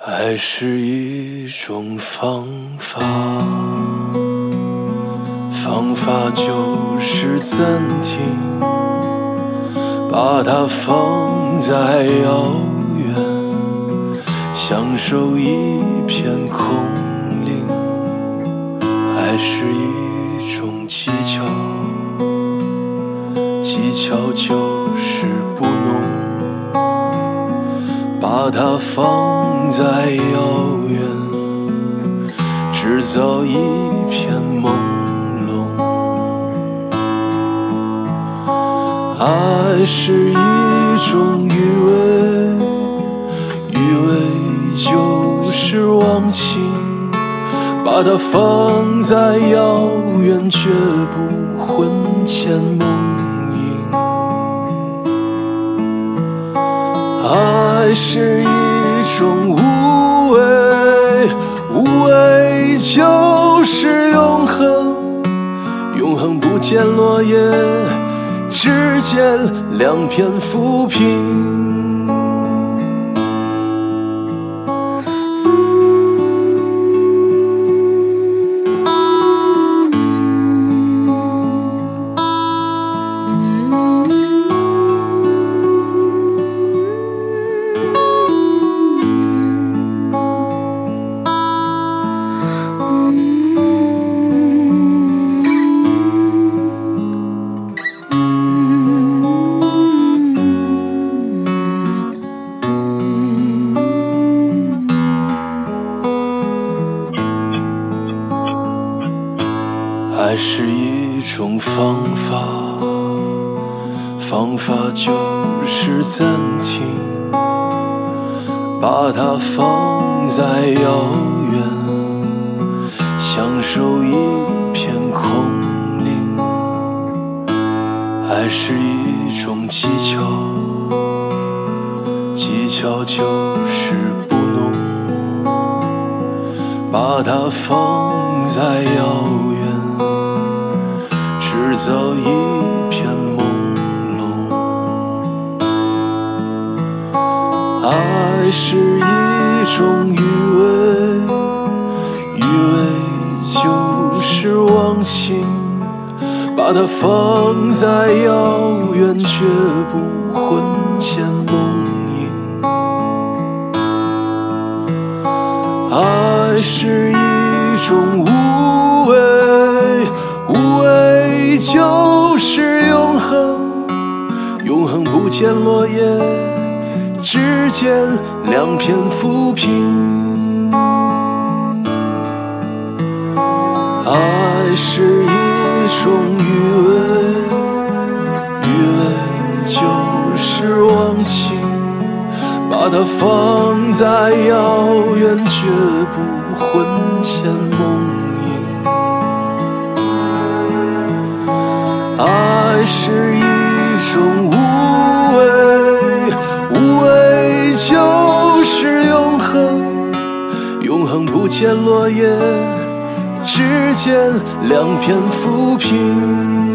爱是一种方法，方法就是暂停，把它放在遥远，享受一片空灵。爱是一种技巧，技巧就是不浓。把它放在遥远，制造一片朦胧。爱是一种余味，余味就是忘情。把它放在遥远，绝不魂牵梦萦。爱是一种无见落叶，只见两片浮萍。爱是一种方法，方法就是暂停，把它放在遥远，享受一片空灵。爱是一种技巧，技巧就是不弄，把它放在遥远。早一片朦胧，爱是一种余味，余味就是忘情。把它放在遥远，却不魂牵就是永恒，永恒不见落叶，只见两片浮萍。爱是一种余味，余味就是忘情。把它放在遥远，绝不魂牵梦是一种无畏，无畏就是永恒，永恒不见落叶，只见两片浮萍。